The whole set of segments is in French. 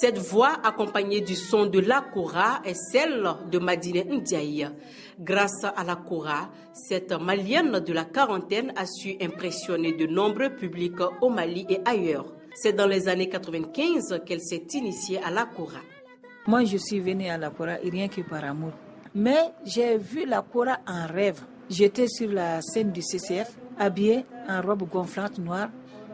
Cette voix, accompagnée du son de la Kora, est celle de Madine Ndiaye. Grâce à la Kora, cette malienne de la quarantaine a su impressionner de nombreux publics au Mali et ailleurs. C'est dans les années 95 qu'elle s'est initiée à la Kora. Moi, je suis venue à la Kora rien que par amour. Mais j'ai vu la Kora en rêve. J'étais sur la scène du CCF, habillée en robe gonflante noire.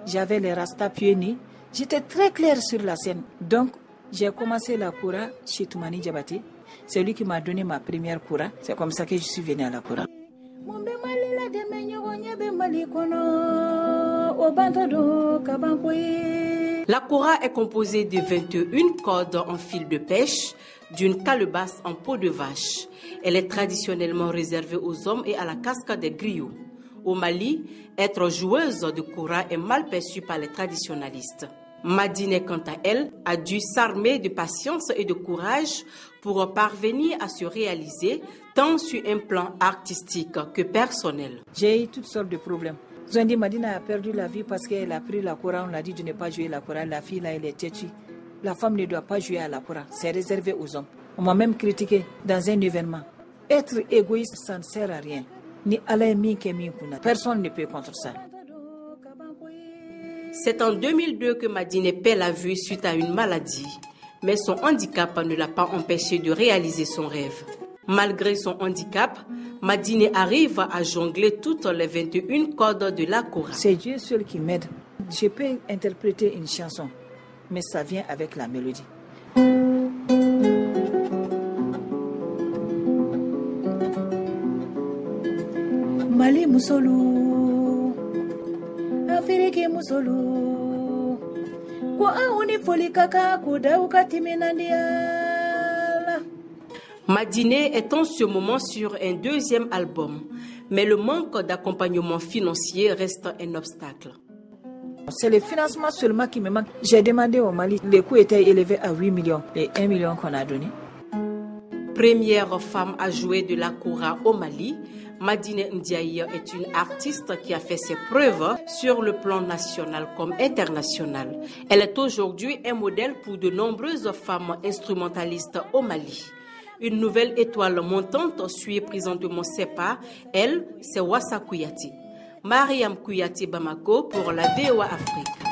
J'avais les rastas pieds nus. J'étais très claire sur la scène. Donc, j'ai commencé la Kora chez Toumani Diabati. C'est lui qui m'a donné ma première Kora. C'est comme ça que je suis venue à la Kora. La Kora est composée de 21 cordes en fil de pêche, d'une calebasse en peau de vache. Elle est traditionnellement réservée aux hommes et à la cascade des griots. Au Mali, être joueuse de Kora est mal perçu par les traditionalistes. Madine, quant à elle, a dû s'armer de patience et de courage pour parvenir à se réaliser tant sur un plan artistique que personnel. J'ai eu toutes sortes de problèmes. Ils ont dit Madina a perdu la vie parce qu'elle a pris la Coran. On l'a dit de ne pas jouer la Coran. La fille là, elle est têtue. La femme ne doit pas jouer à la Coran. C'est réservé aux hommes. On m'a même critiqué dans un événement. Être égoïste, ça ne sert à rien. Ni Personne ne peut contre ça. C'est en 2002 que Madine perd la vue suite à une maladie, mais son handicap ne l'a pas empêché de réaliser son rêve. Malgré son handicap, Madine arrive à jongler toutes les 21 cordes de la Kora. C'est Dieu seul qui m'aide. Je peux interpréter une chanson, mais ça vient avec la mélodie. Mali Musolu, Afiriki Musolu, foli est en ce moment sur un deuxième album, mais le manque d'accompagnement financier reste un obstacle. C'est le financement seulement qui me manque. J'ai demandé au Mali, les coûts étaient élevés à 8 millions, les 1 million qu'on a donné. Première femme à jouer de la Koura au Mali, Madine Ndiaye est une artiste qui a fait ses preuves sur le plan national comme international. Elle est aujourd'hui un modèle pour de nombreuses femmes instrumentalistes au Mali. Une nouvelle étoile montante suit présentement ses pas. Elle, c'est Wassa Kouyati. Mariam Kouyati Bamako pour la VOA Afrique.